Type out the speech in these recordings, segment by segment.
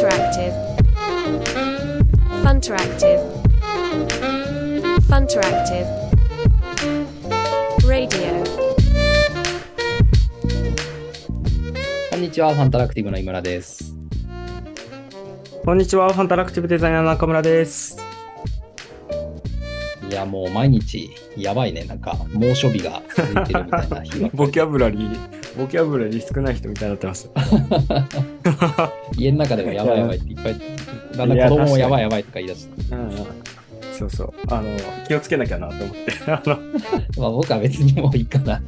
Funteractive. Funteractive. Funteractive. Radio. こんにちは、ファンタラクティブの井村です。こんにちは、ファンタラクティブデザイナーの中村です。いや、もう毎日、やばいね。なんか、猛暑日が続いてるみたいな ボキャブラリー、ボキャブラリー少ない人みたいになってます。家の中でもやばいやばいっていっぱい、だんだん子供もやばいやばいとか言い出して、うんうんそうそう。あの、気をつけなきゃなと思って。あの、まあ僕は別にもういいかな。は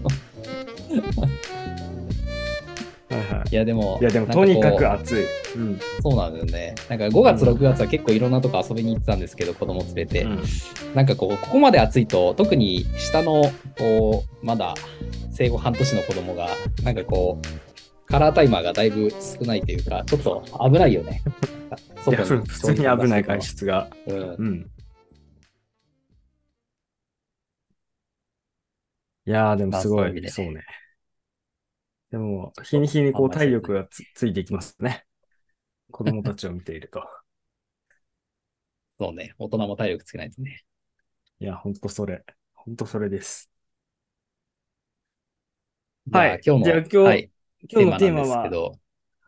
いはいいや、でも、いや、でもとにかく暑い。うん。そうなんだよね。なんか5月、6月は結構いろんなとこ遊びに行ってたんですけど、子供連れて。うんなんかこう、ここまで暑いと、特に下の、こう、まだ生後半年の子供が、なんかこう、カラータイマーがだいぶ少ないというか、ちょっと危ないよね。いやふ普通に危ない外出が。うん。うん。いやー、でもすごい、ねそうね。でも、日に日にこう体力がつついていきますね。子供たちを見ていると。そうね。大人も体力つけないとね。いや、ほんとそれ。ほんとそれです。はい今日の、じゃあ今日はい、今日のテーマはけ、ど、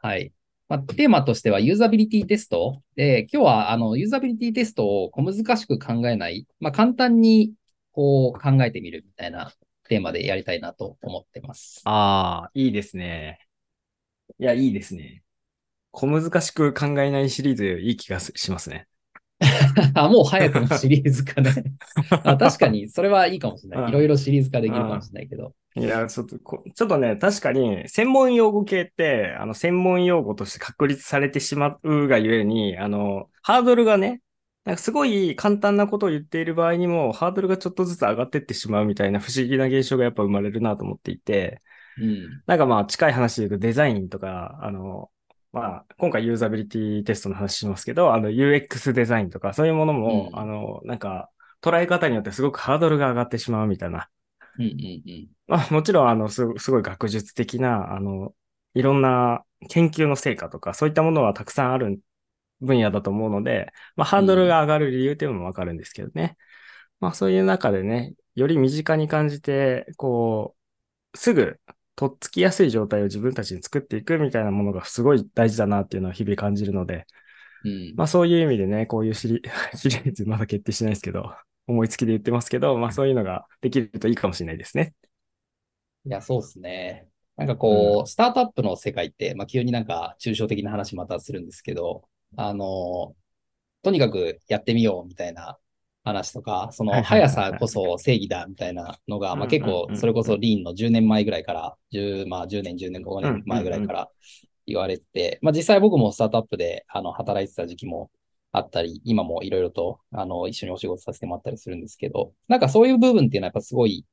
は？い。まあ、テーマとしてはユーザビリティテストで、今日はあのユーザビリティテストを小難しく考えない、まあ、簡単にこう考えてみるみたいなテーマでやりたいなと思ってます。ああ、いいですね。いや、いいですね。小難しく考えないシリーズ、いい気がすしますね。あ、もう早くもシリーズ化ね。あ確かに、それはいいかもしれない。うんいろいろシリーズ化できるかもしれないけど。いや、ちょっとこ、ちょっとね、確かに、専門用語系って、あの、専門用語として確立されてしまうがゆえに、あの、ハードルがね、なんかすごい簡単なことを言っている場合にも、ハードルがちょっとずつ上がっていってしまうみたいな不思議な現象がやっぱ生まれるなと思っていて、うん。なんかまあ近い話で言うとデザインとか、あの、まあ今回ユーザビリティテストの話しますけど、あの UX デザインとかそういうものも、うんあの、なんか捉え方によってすごくハードルが上がってしまうみたいな。うんうんうん。まあもちろんあのすごすごい学術的な、あの、いろんな研究の成果とかそういったものはたくさんある分野だと思うので、まあハードルが上がる理由っていうのもわかるんですけどね。まあそういう中でね、より身近に感じて、こう、すぐとっつきやすい状態を自分たちに作っていくみたいなものがすごい大事だなっていうのは日々感じるので、うん。まあそういう意味でね、こういうシリ シリーズまだ決定してないですけど、思いつきで言ってますけど、まあそういうのができるといいかもしれないですね。いや、そうですね。なんかこう、スタートアップの世界って、まあ、急になんか抽象的な話またするんですけど、あの、とにかくやってみようみたいな話とか、その速はいさこそ正義だみたいなのが、まあ、結構それこそリーンの10年前ぐらいから、10、まあ10年、10年、5年前ぐらいから言われてて、まあ実際僕もスタートアップであの働いてた時期もあったり、今もいろいろとあの一緒にお仕事させてもらったりするんですけど、なんかそういう部分っていうのはやっぱすごい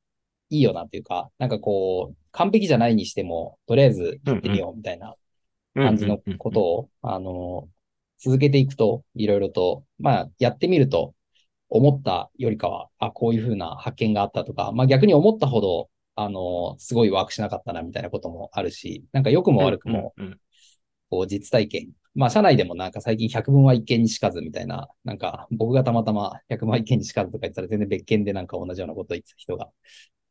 いいよなっていうか、なんかこう、完璧じゃないにしても、とりあえずやってみようみたいな感じのことを、あの、続けていくと、いろいろと、まあ、やってみると、思ったよりかは、あ、こういうふうな発見があったとか、まあ逆に思ったほど、あの、すごいワークしなかったなみたいなこともあるし、なんか良くも悪くも、うんうんうんこう実体験。まあ社内でもなんか最近100分は一見にしかずみたいな、なんか僕がたまたま100分は一見にしかずとか言ってたら全然別件でなんか同じようなことを言ってた人が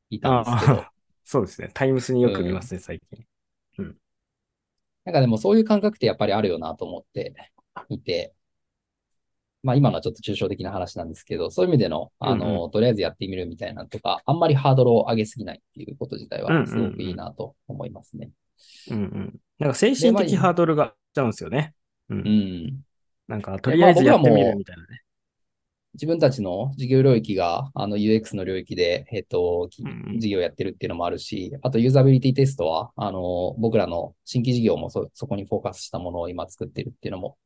いたんですけど、そうですね。タイムスによく見ますね、最近。なんかでもそういう感覚ってやっぱりあるよなと思っていて、まあ今のはちょっと抽象的な話なんですけど、そういう意味での、あの、とりあえずやってみるみたいなのとか、あんまりハードルを上げすぎないっていうこと自体はすごくいいなと思いますね。うんうん。なんか精神的ハードルがちゃうんですよね。う。うんん。なんか、とりあえずやってみるみたいなね。自分たちの事業領域が、あの UX の領域で、えっと、事業をやってるっていうのもあるし、あとユーザビリティテストは、あの、僕らの新規事業もそ、そこにフォーカスしたものを今作ってるっていうのも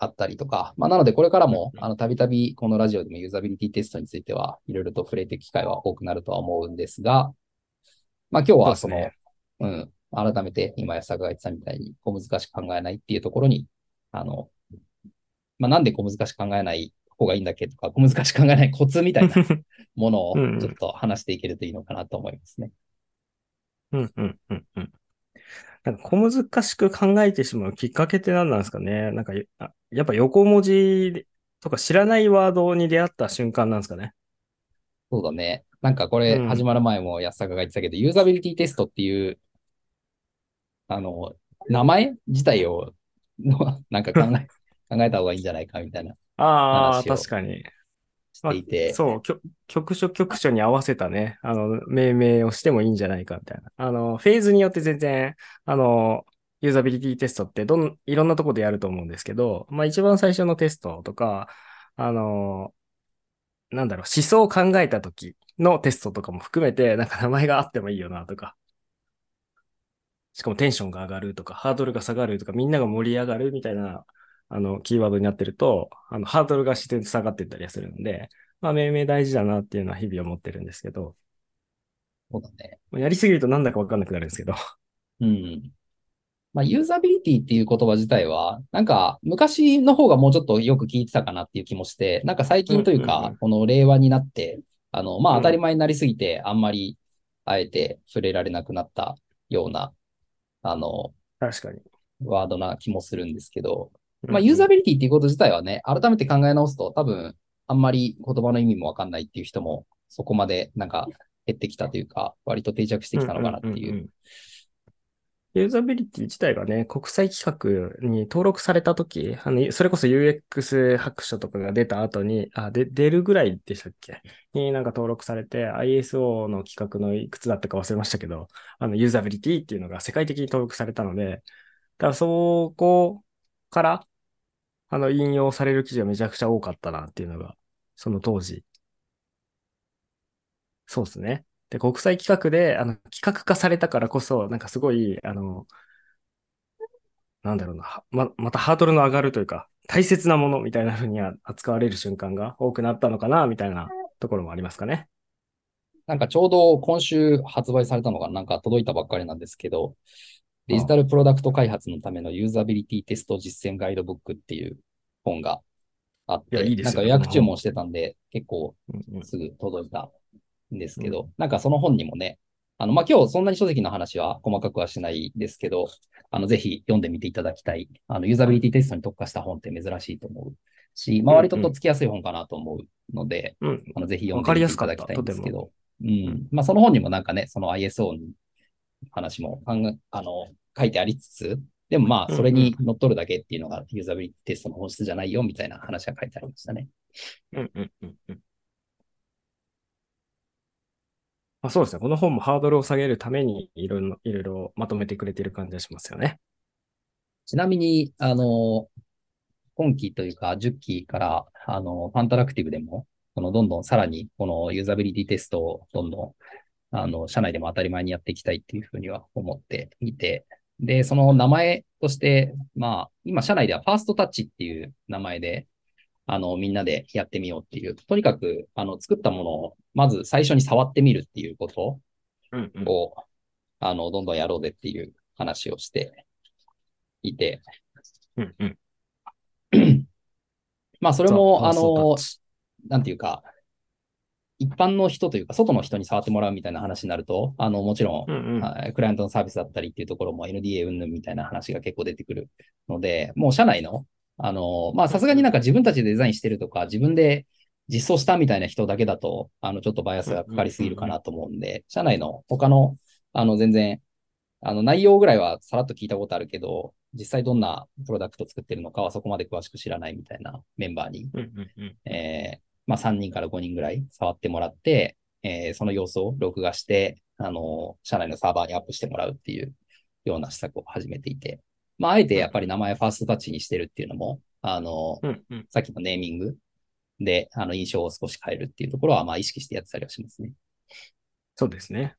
あったりとか、まあ、なのでこれからも、あの、たびたびこのラジオでもユーザビリティテストについては、いろいろと触れていく機会は多くなるとは思うんですが、まあ、今日はその、そうですうん、改めて今安坂が言ってたみたいに、小難しく考えないっていうところに、あの、まあ、なんで小難しく考えない方がいいんだっけとか、小難しく考えないコツみたいな ものをちょっと話していけるといいのかなと思いますね。うんうんうんうん。なんか小難しく考えてしまうきっかけって何なんですかね？なんか、やっぱ横文字とか知らないワードに出会った瞬間なんですかね？そうだね。なんかこれ始まる前も安坂が言ってたけど、うん、ユーザビリティテストっていう、あの、名前自体を、なんか考え、考えた方がいいんじゃないかみたいな。ああ、確かに。していて。そう、局所局所に合わせたね、あの、命名をしてもいいんじゃないかみたいな。あの、フェーズによって全然、あの、ユーザビリティテストってどん、いろんなとこでやると思うんですけど、まあ一番最初のテストとか、あの、なんだろう、思想を考えた時のテストとかも含めて、なんか名前があってもいいよなとか。しかもテンションが上がるとか、ハードルが下がるとか、みんなが盛り上がるみたいなあの、キーワードになってると、あの、ハードルが自然と下がっていったりするので、まあ、命名大事だなっていうのは日々思ってるんですけど。そうだね。やりすぎるとなんだかわかんなくなるんですけど。うん。まあ、ユーザビリティっていう言葉自体は、なんか、昔の方がもうちょっとよく聞いてたかなっていう気もして、なんか最近というか、この令和になって、あの、まあ、当たり前になりすぎて、あんまり、あえて触れられなくなったような、あの、確かに。ワードな気もするんですけど、まあ、ユーザビリティっていうこと自体はね、改めて考え直すと、多分、あんまり言葉の意味もわかんないっていう人も、そこまでなんか減ってきたというか、割と定着してきたのかなっていう。ユーザビリティ自体がね、国際規格に登録されたとき、あの、それこそ UX 白書とかが出た後に、あ、で、出るぐらいでしたっけ？になんか登録されて、ISO の規格のいくつだったか忘れましたけど、あの、ユーザビリティっていうのが世界的に登録されたので、だからそこからあの、引用される記事がめちゃくちゃ多かったなっていうのが、その当時。そうですね。で、国際企画で、あの、企画化されたからこそ、なんかすごい、あの、なんだろうな、ま、またハードルの上がるというか、大切なものみたいな風に扱われる瞬間が多くなったのかな、みたいなところもありますかね。なんかちょうど今週発売されたのがなんか届いたばっかりなんですけど、デジタルプロダクト開発のためのユーザビリティテスト実践ガイドブックっていう本があって、いいなんか予約注文してたんで、結構すぐ届いたんですけど、うん、なんかその本にもね、あの、まあ、今日そんなに書籍の話は細かくはしないですけど、あの、ぜひ読んでみていただきたい。あの、ユーザビリティテストに特化した本って珍しいと思うし、まあ、割ととっつきやすい本かなと思うので、うん、あのぜひ読んでみていただきたいんですけど、うん。まあ、その本にもなんかね、その ISO の話もあの、書いてありつつ、でもまあ、それに乗っ取るだけっていうのがユーザビリティテストの本質じゃないよみたいな話が書いてありましたね。うんうんうんうん。まあ、そうですね。この本もハードルを下げるためにいろいろ、いろいろまとめてくれてる感じがしますよね。ちなみに、あの、今期というか、10期から、あの、ファンタラクティブでも、このどんどんさらに、このユーザビリティテストをどんどんあの、社内でも当たり前にやっていきたいっていうふうには思っていて、で、その名前として、まあ、今社内ではファーストタッチっていう名前で、あの、みんなでやってみようっていう、とにかく、あの、作ったものを、まず最初に触ってみるっていうことを、うんうん、あの、どんどんやろうぜっていう話をしていて、うんうん、まあ、それも、あの、なんていうか、一般の人というか、外の人に触ってもらうみたいな話になると、あの、もちろん、うんうん、クライアントのサービスだったりっていうところも NDA 云々みたいな話が結構出てくるので、もう社内の、あの、まあ、さすがになんか自分たちでデザインしてるとか、自分で実装したみたいな人だけだと、あの、ちょっとバイアスがかかりすぎるかなと思うんで、社内の他の、あの、全然、あの、内容ぐらいはさらっと聞いたことあるけど、実際どんなプロダクト作ってるのかはそこまで詳しく知らないみたいなメンバーに、えー、まあ、3人から5人ぐらい触ってもらって、えー、その様子を録画して、あの、社内のサーバーにアップしてもらうっていうような施策を始めていて、まあ、あえてやっぱり名前ファーストタッチにしてるっていうのも、あの、うんうん、さっきのネーミングで、あの、印象を少し変えるっていうところは、まあ、意識してやってたりはしますね。そうですね。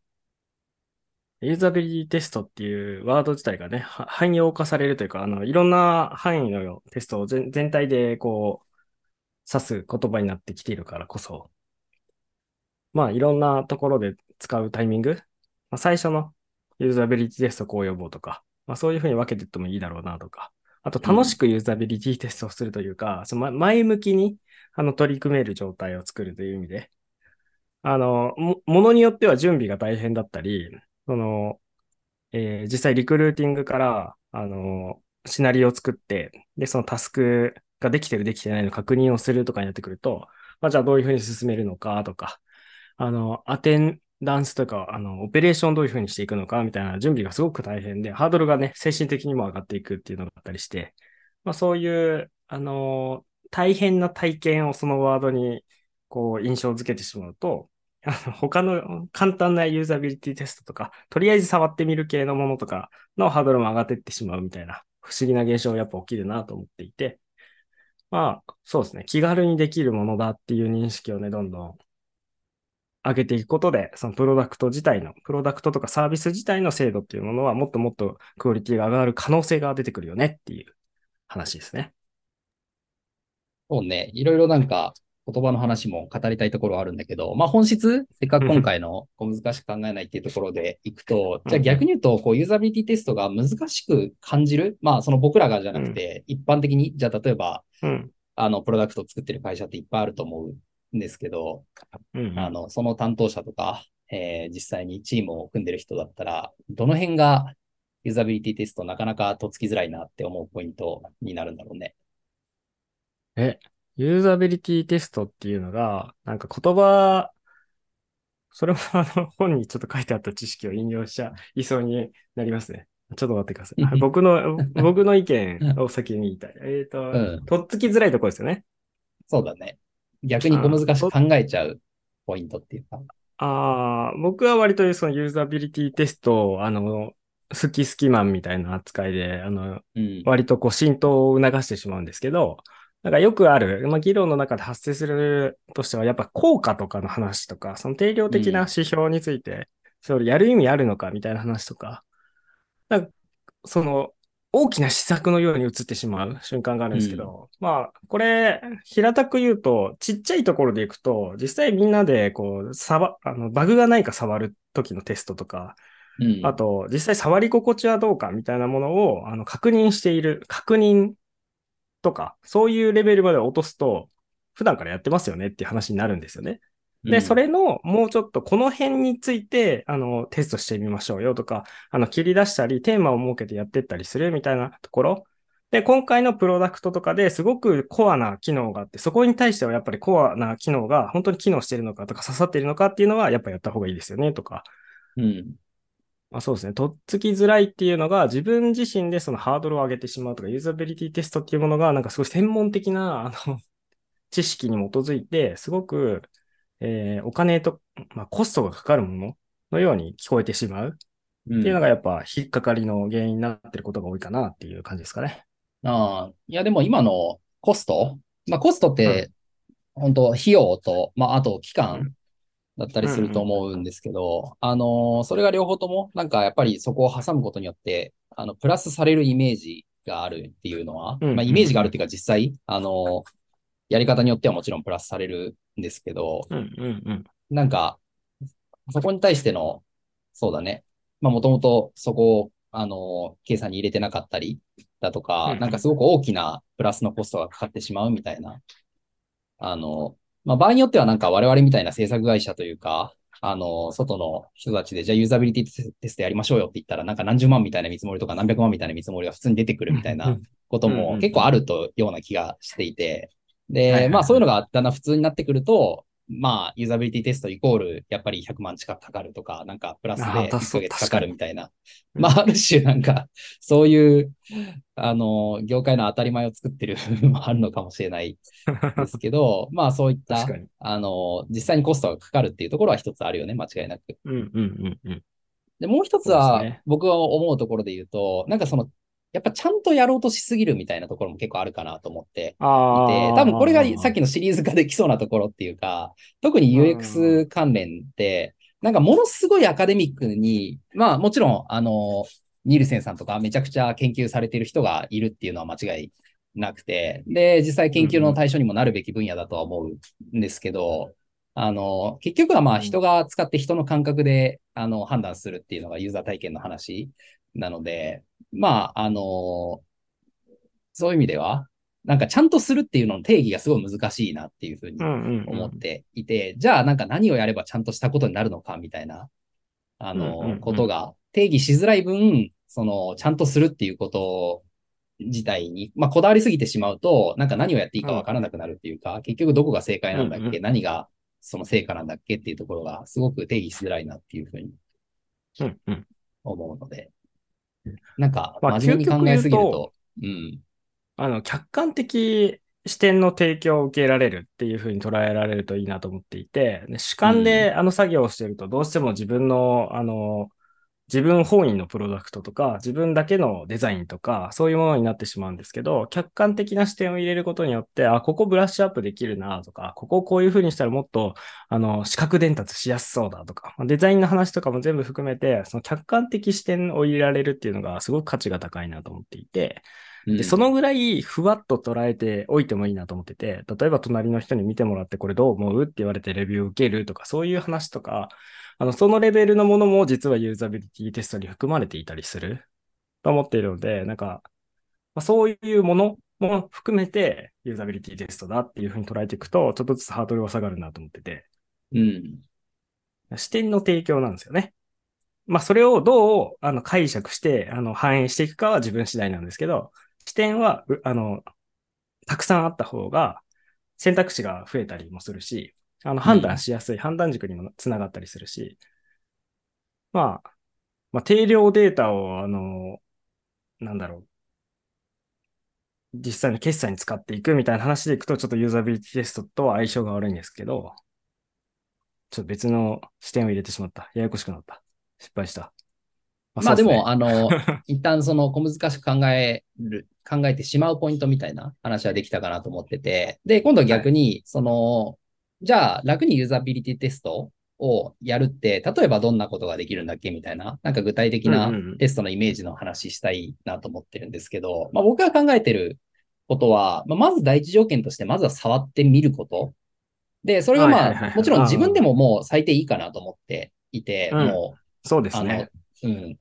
ユーザビリティテストっていうワード自体がね、汎用化されるというか、あの、いろんな範囲のテストを全体でこう、指す言葉になってきているからこそ、まあいろんなところで使うタイミング、まあ、最初のユーザビリティテストこう呼ぼうとか、まあそういうふうに分けていってもいいだろうなとか、あと楽しくユーザビリティテストをするというか、うん、その前向きにあの取り組める状態を作るという意味で、あの、ものによっては準備が大変だったり、その、えー実際リクルーティングから、あの、シナリオを作って、で、そのタスクができてるできてないの確認をするとかになってくると、まあ、じゃあどういうふうに進めるのかとか、あの、アテンダンスとか、あの、オペレーションどういうふうにしていくのかみたいな準備がすごく大変で、ハードルがね、精神的にも上がっていくっていうのがあったりして、まあそういう、あの、大変な体験をそのワードに、こう、印象づけてしまうと、他の簡単なユーザビリティテストとか、とりあえず触ってみる系のものとかのハードルも上がっていってしまうみたいな不思議な現象がやっぱ起きるなと思っていて、まあ、そうですね。気軽にできるものだっていう認識をね、どんどん上げていくことで、そのプロダクト自体の、プロダクトとかサービス自体の精度っていうものはもっともっとクオリティが上がる可能性が出てくるよねっていう話ですね。そうね、いろいろなんか言葉の話も語りたいところはあるんだけど、まあ本質、せっかく今回のこう難しく考えないっていうところでいくと、じゃあ逆に言うと、こうユーザビリティテストが難しく感じるまあその僕らがじゃなくて、一般的に、じゃあ例えば、うん。あの、プロダクトを作ってる会社っていっぱいあると思うんですけど。あの、その担当者とか、えー実際にチームを組んでる人だったら、どの辺がユーザビリティテストなかなかとっつきづらいなって思うポイントになるんだろうね。え、ユーザビリティテストっていうのが、なんか言葉、それも あの本にちょっと書いてあった知識を引用しちゃいそうになりますね。ちょっと待ってください。は い僕の、僕の意見を先に言いたい。えっ、と、うんとっつきづらいところですよね。そうだね。逆に小難しく考えちゃうポイントっていうか。ああ、僕は割とそのユーザビリティテストを、あの、好き好きマンみたいな扱いで、あの、うん。割とこう浸透を促してしまうんですけど、なんかよくある、まあ、議論の中で発生するとしては、やっぱ効果とかの話とか、その定量的な指標について、それやる意味あるのかみたいな話とか、なんかその大きな施策のように映ってしまう瞬間があるんですけど、まあ、これ、平たく言うと、ちっちゃいところでいくと、実際みんなでこう、さば、あの、バグがないか触る時のテストとか、うん。あと、実際触り心地はどうかみたいなものをあの確認している、確認とか、そういうレベルまで落とすと、普段からやってますよねっていう話になるんですよね。で、うんそ、れのもうちょっとこの辺について、あの、テストしてみましょうよとか、あの、切り出したり、テーマを設けてやってったりするみたいなところ。で、今回のプロダクトとかですごくコアな機能があって、そこに対してはやっぱりコアな機能が本当に機能しているのかとか刺さっているのかっていうのはやっぱやった方がいいですよねとか、うん。まあ、そうですね。とっつきづらいっていうのが自分自身でそのハードルを上げてしまうとか、ユーザビリティテストっていうものがなんかすごい専門的な、あの、知識に基づいて、すごく、えーお金と、まあ、コストがかかるもののように聞こえてしまう。うん。っていうのがやっぱ引っかかりの原因になってることが多いかなっていう感じですかね。ああ、いや、でも今のコスト、まあコストって、本当費用と、まああと期間だったりすると思うんですけど、あの、それが両方とも、なんかやっぱりそこを挟むことによって、あの、プラスされるイメージがあるっていうのは、うんまあイメージがあるっていうか実際、あの、やり方によってはもちろんプラスされるんですけど、うんうんうん。なんか、そこに対しての、そうだね。まあ、もともとそこを、あの、計算に入れてなかったりだとうんか、うんなんかすごく大きなプラスのコストがかかってしまうみたいな。あの、まあ、場合によってはなんか我々みたいな制作会社というか、あの、外の人たちで、じゃあユーザビリティテストやりましょうよって言ったら、なんか何十万みたいな見積もりとか何百万みたいな見積もりが普通に出てくるみたいなことも結構あるとような気がしていて、で、まあそういうのがだんだん普通になってくると、まあユーザビリティテストイコールやっぱり100万近くかかるとか、なんかプラスであーだ1ヶ月かかるみたいな。うんまあある種なんかそういう、あの、業界の当たり前を作ってる部 分もあるのかもしれないですけど、まあそういったあの、実際にコストがかかるっていうところは一つあるよね、間違いなく。うんうんうんうん。で、もう一つは僕が思うところで言うと、なんかその、やっぱちゃんとやろうとしすぎるみたいなところも結構あるかなと思って。あいて、あ。多分これがさっきのシリーズ化できそうなところっていうか、特に UX 関連って、なんかものすごいアカデミックに、まあもちろん、あの、ニールセンさんとかめちゃくちゃ研究されてる人がいるっていうのは間違いなくて、で、実際研究の対象にもなるべき分野だとは思うんですけど、あの、結局はまあうん。人が使って人の感覚で、あの、判断するっていうのがユーザー体験の話なので、まあ、あの、そういう意味では、なんかちゃんとするっていうのの定義がすごい難しいなっていうふうにうんうんうん。思っていて、じゃあなんか何をやればちゃんとしたことになるのかみたいな、あの、うんうんうん。ことが定義しづらい分、その、ちゃんとするっていうこと自体に、まあ、こだわりすぎてしまうと、なんか何をやっていいかわからなくなるっていうか、うん、結局どこが正解なんだっけ、うんうん、何がその成果なんだっけっていうところが、すごく定義しづらいなっていうふうに思うので、なんか、真面目に考えすぎると、うん。あの、客観的視点の提供を受けられるっていうふうに捉えられるといいなと思っていて、主観であの作業をしてると、どうしても自分の、あの、自分本位のプロダクトとか、自分だけのデザインとか、そういうものになってしまうんですけど、客観的な視点を入れることによって、あ、ここブラッシュアップできるなとか、ここをこういうふうにしたらもっと、あの、視覚伝達しやすそうだとか、デザインの話とかも全部含めて、その客観的視点を入れられるっていうのがすごく価値が高いなと思っていて、で、そのぐらいふわっと捉えておいてもいいなと思ってて、例えば隣の人に見てもらってこれどう思うって言われてレビューを受けるとか、そういう話とか、あの、そのレベルのものも実はユーザビリティテストに含まれていたりすると思っているので、なんか、まあ、そういうものも含めてユーザビリティテストだっていうふうに捉えていくと、ちょっとずつハードルが下がるなと思ってて。うん。視点の提供なんですよね。まあ、それをどうあの解釈して、あの、反映していくかは自分次第なんですけど、視点は、あの、たくさんあった方が選択肢が増えたりもするし、あの、判断しやすい、判断軸にもつながったりするし、まあ、まあ、定量データを、あの、なんだろう、実際の決済に使っていくみたいな話でいくと、ちょっとユーザビリティテストとは相性が悪いんですけど、ちょっと別の視点を入れてしまった。ややこしくなった。失敗した。まあ、まあでも、あの、一旦その小難しく考える、考えてしまうポイントみたいな話はできたかなと思ってて、で、今度は逆に、その、じゃあ、楽にユーザビリティテストをやるって、例えばどんなことができるんだっけみたいな、なんか具体的なテストのイメージの話したいなと思ってるんですけど、まあ、僕が考えてることは、まあ、まず第一条件として、まずは触ってみること。で、それがまあ、もちろん自分でももう最低いいかなと思っていて、もう、そうですね。うん。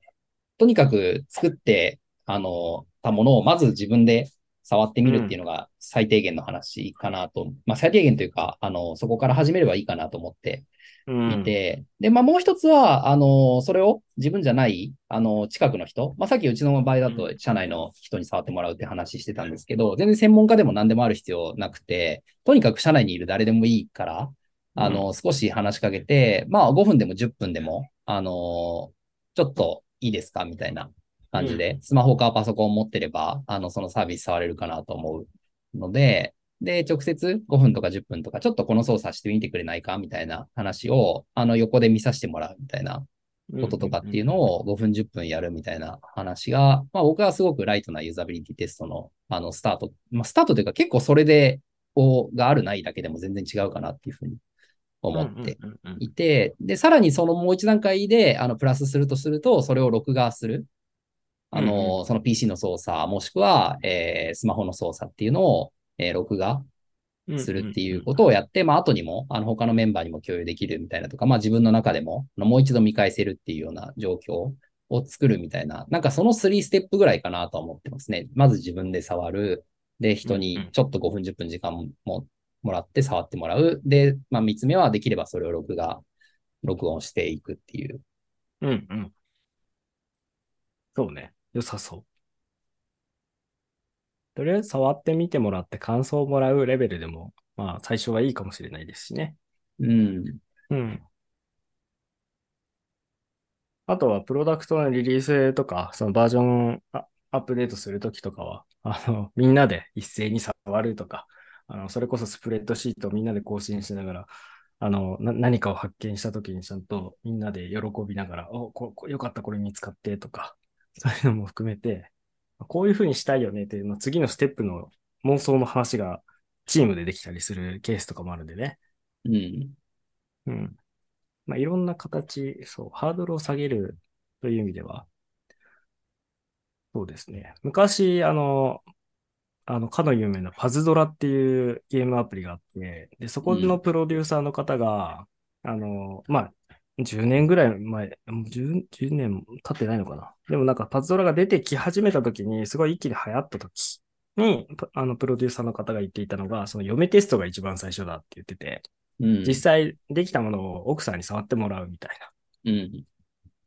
とにかく作って、あの、たものをまず自分で触ってみるっていうのが最低限の話かなと、うん、まあ最低限というか、あの、そこから始めればいいかなと思っていて、うん、で、まあもう一つは、あの、それを自分じゃない、あの、近くの人、まあさっきうちの場合だと社内の人に触ってもらうって話してたんですけど、全然専門家でも何でもある必要なくて、とにかく社内にいる誰でもいいから、あの、うん、少し話しかけて、まあ5分でも10分でも、あの、ちょっといいですか？みたいな感じで、スマホかパソコンを持ってれば、あの、そのサービス触れるかなと思うので、で、直接5分とか10分とか、ちょっとこの操作してみてくれないか？みたいな話を、あの、横で見させてもらうみたいなこととかっていうのを5分10分やるみたいな話が、まあ僕はすごくライトなユーザビリティテストの、あの、スタート、まあスタートというか結構それで、を、があるないだけでも全然違うかなっていうふうに思っていて、で、さらにそのもう一段階で、あの、プラスするとすると、それを録画する。あの、うん、その PC の操作、もしくは、えー、スマホの操作っていうのを、えー、録画するっていうことをやって、まあ、後にも、あの、他のメンバーにも共有できるみたいなとか、まあ、自分の中でも、もう一度見返せるっていうような状況を作るみたいな、なんかその3ステップぐらいかなと思ってますね。まず自分で触る。で、人にちょっと5分、10分時間ももらって触ってもらう。で、まあ、3つ目はできればそれを録画、録音していくっていう。うんうん。そうね。良さそう。とりあえず触ってみてもらって感想をもらうレベルでも、まあ最初はいいかもしれないですしね。うん。うん。あとはプロダクトのリリースとか、そのバージョンアップデートするときとかは、あの、みんなで一斉に触るとか、あの、それこそスプレッドシートをみんなで更新しながら、あの、何かを発見したときにちゃんとみんなで喜びながら、お、こよかった、これ見つかってとか、そういうのも含めて、こういうふうにしたいよねっていうの次のステップの妄想の話がチームでできたりするケースとかもあるんでね。うん。うん。まあ、いろんな形、そう、ハードルを下げるという意味では、そうですね。昔、あの、あの、かの有名なパズドラっていうゲームアプリがあって、で、そこのプロデューサーの方が、うん、あの、まあ、10年ぐらい前、10, 10年経ってないのかな。でもなんかパズドラが出てき始めた時に、すごい一気に流行った時に、あの、プロデューサーの方が言っていたのが、その嫁テストが一番最初だって言ってて、うん、実際できたものを奥さんに触ってもらうみたいな。うん、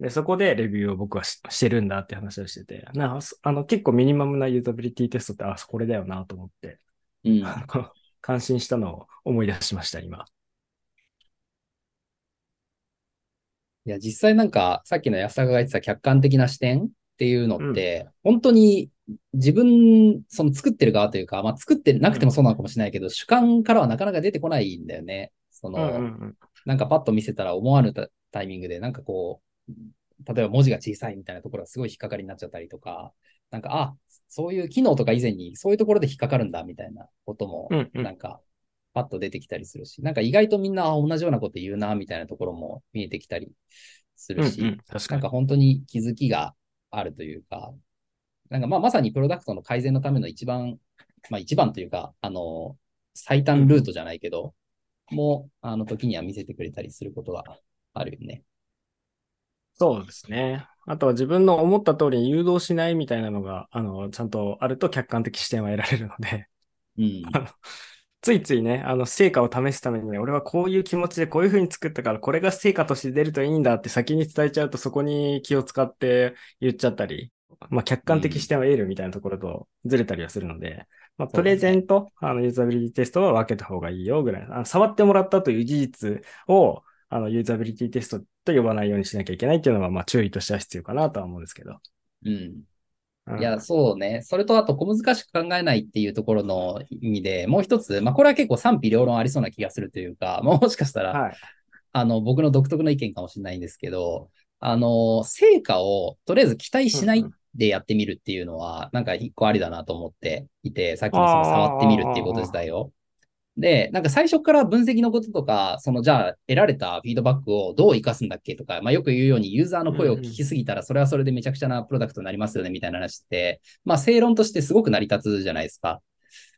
で、そこでレビューを僕はししてるんだって話をしてて、なあの結構ミニマムなユーザビリティテストって、あ、これだよなと思って、うん。感心したのを思い出しました、今。いや、実際なんか、さっきの安坂が言ってた客観的な視点っていうのって、本当に自分、その作ってる側というか、まあ作ってなくてもそうなのかもしれないけど、主観からはなかなか出てこないんだよね。その、うんうんうん。なんかパッと見せたら思わぬタタイミングで、なんかこう、例えば文字が小さいみたいなところがすごい引っかかりになっちゃったりとか、なんか、あ、そういう機能とか以前にそういうところで引っかかるんだみたいなこともうん、うんなんか、パッと出てきたりするし、なんか意外とみんなあ同じようなこと言うな、みたいなところも見えてきたりするし、うんうん。なんか本当に気づきがあるというか、なんかまあまさにプロダクトの改善のための一番、まあ一番というか、あの、最短ルートじゃないけど、もう、あの時には見せてくれたりすることがあるよね。そうですね。あとは自分の思った通りに誘導しないみたいなのが、あの、ちゃんとあると客観的視点は得られるので、うん。ついついね、あの、成果を試すためにね、俺はこういう気持ちでこういう風に作ったから、これが成果として出るといいんだって先に伝えちゃうと、そこに気を使って言っちゃったり、まあ、客観的視点を得るみたいなところとずれたりはするので、まあ、そうだねプレゼンと、あの、ユーザビリティテストは分けた方がいいよぐらい。あの触ってもらったという事実を、あの、ユーザビリティテストと呼ばないようにしなきゃいけないっていうのは、まあ、注意としては必要かなとは思うんですけど。うん。うんいや、そうね。それとあと小難しく考えないっていうところの意味で、もう一つ、まあこれは結構賛否両論ありそうな気がするというか、もしかしたら、はい。あの、僕の独特の意見かもしれないんですけど、あの、成果をとりあえず期待しないうんうんでやってみるっていうのは、なんか一個ありだなと思っていて、さっきのその触ってみるっていうこと自体を。で、なんか最初から分析のこととか、そのじゃあ得られたフィードバックをどう活かすんだっけとか、まあよく言うようにユーザーの声を聞きすぎたらそれはそれでめちゃくちゃなプロダクトになりますよねみたいな話って、まあ正論としてすごく成り立つじゃないですか。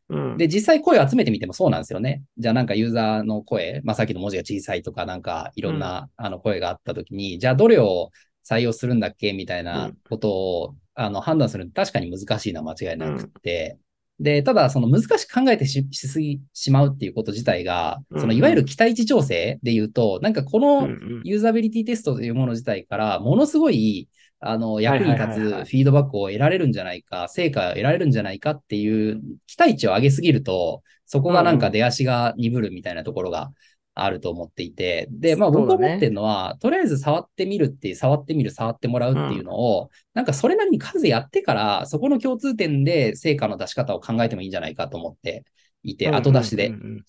うん。で、実際声を集めてみてもそうなんですよね。じゃあなんかユーザーの声、まあさっきの文字が小さいとかなんかいろんな、あの声があったときに、じゃあどれを採用するんだっけみたいなことを、あの判断するの確かに難しいのは間違いなくって、で、ただその難しく考えてししすぎしまうっていうこと自体が、うんそのいわゆる期待値調整で言うと、なんかこうんのうん。ユーザビリティテストというもの自体から、ものすごい、あの、役に立つフィードバックを得られるんじゃないか、成果を得られるんじゃないかっていう期待値を上げすぎると、そこがなんか出足が鈍るみたいなところがあると思っていて、で、まあ僕が思ってるのは、とりあえず触ってみるっていう、触ってみる、触ってもらうっていうのを、なんかそれなりに数やってから、そこの共通点で成果の出し方を考えてもいいんじゃないかと思っていて、後出しでうん。うんうんうん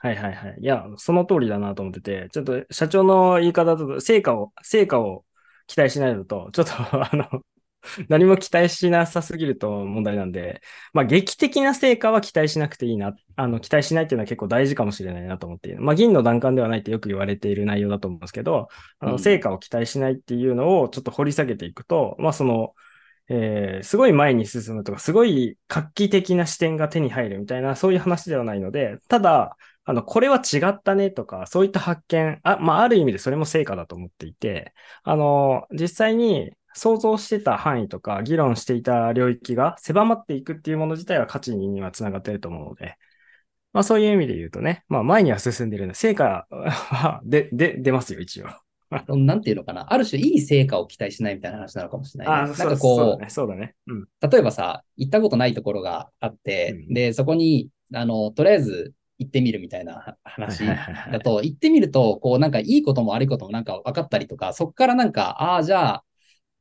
はいはいはい。いや、その通りだなと思ってて、ちょっと社長の言い方だと、成果を、成果を期待しないのと、ちょっとあの、何も期待しなさすぎると問題なんで、まあ劇的な成果は期待しなくていいな、あの、期待しないっていうのは結構大事かもしれないなと思っている。まあ銀の段階ではないってよく言われている内容だと思うんですけど、あの、うん成果を期待しないっていうのをちょっと掘り下げていくと、まあその、えーすごい前に進むとか、すごい画期的な視点が手に入るみたいな、そういう話ではないので、ただ、あの、これは違ったねとか、そういった発見、あ、まあ、ある意味でそれも成果だと思っていて、あの、実際に想像してた範囲とか、議論していた領域が狭まっていくっていうもの自体は価値にはつながっていると思うので、まあ、そういう意味で言うとね、まあ、前には進んでるんで、成果は、で、で、出ますよ、一応。なんていうのかな。ある種いい成果を期待しないみたいな話なのかもしれない、ね。あなんかこううだね、そうだね。うん。例えばさ、行ったことないところがあって、うんで、そこに、あの、とりあえず行ってみるみたいな話だと、行ってみると、こう、なんかいいことも悪いこともなんか分かったりとか、そこからなんか、ああ、じゃあ、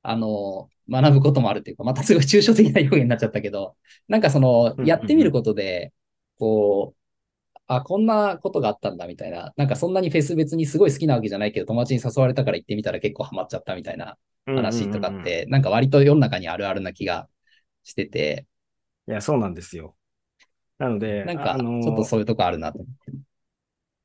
あの、学ぶこともあるっていうか、またすごい抽象的な表現になっちゃったけど、なんかそのう、んやってみることで、こう、あ、こんなことがあったんだみたいな、なんかそんなにフェス別にすごい好きなわけじゃないけど、友達に誘われたから行ってみたら結構ハマっちゃったみたいな話とかって、なんか割と世の中にあるあるな気がしてて、いや、そうなんですよ。なので、なんか、ちょっとそういうとこあるなと思って。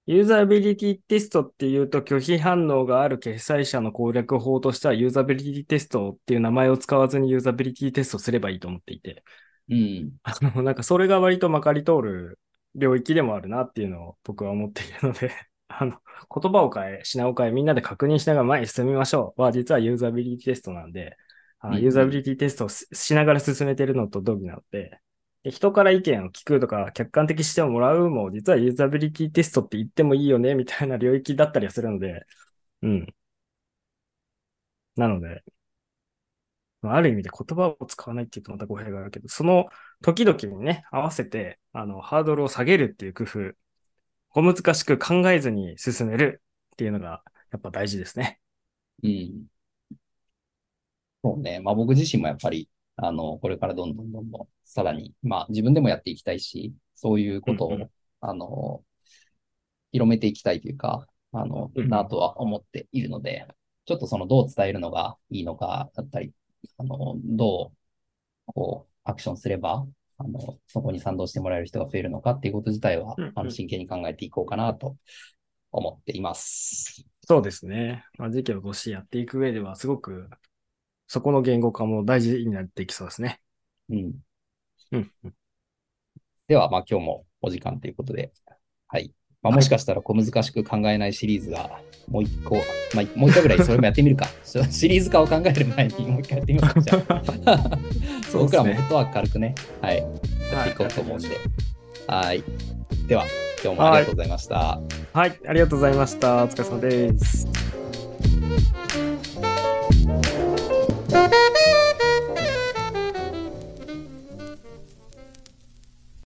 ユーザビリティテストっていうと拒否反応がある決済者の攻略法としてはユーザビリティテストっていう名前を使わずにユーザビリティテストすればいいと思っていて、うん。あの、なんかそれが割とまかり通る領域でもあるなっていうのを僕は思っているので、あの、言葉を変え、品を変え、みんなで確認しながら前に進みましょう。は実はユーザビリティテストなんで、ユーザビリティテストをししながら進めてるのと同義なので、で人から意見を聞くとか、客観的視点をもらうも、実はユーザビリティテストって言ってもいいよね、みたいな領域だったりはするので、うん。なので、あある意味で言葉を使わないっていうとまた語弊があるけど、その時々にね、合わせて、あの、ハードルを下げるっていう工夫、小難しく考えずに進めるっていうのが、やっぱ大事ですね。うん。そうね。まあ僕自身もやっぱり、あの、これからどんどんどんどん、さらに、まあ自分でもやっていきたいし、そういうことを、うんうんあの、広めていきたいというか、あの、うんうんなとは思っているので、ちょっとそのどう伝えるのがいいのかだったり、あの、どう、こう、アクションすれば、あの、そこに賛同してもらえる人が増えるのかっていうこと自体はうんうん、あの、真剣に考えていこうかなと思っています。そうですね。まあ、時期を越しやっていく上では、すごく、そこの言語化も大事になっていきそうですね。うん。うん。うんでは、まあ今日もお時間ということで、はい。まあもしかしたら小難しく考えないシリーズがもう一個、まあもう一回ぐらいそれもやってみるか。シリーズ化を考える前にもう一回やってみましょう。じゃあそう僕らもフットワーク軽くね、はい。やっていこうと思うんで。はい。では、今日もありがとうございました。はい、ありがとうございました。お疲れ様です。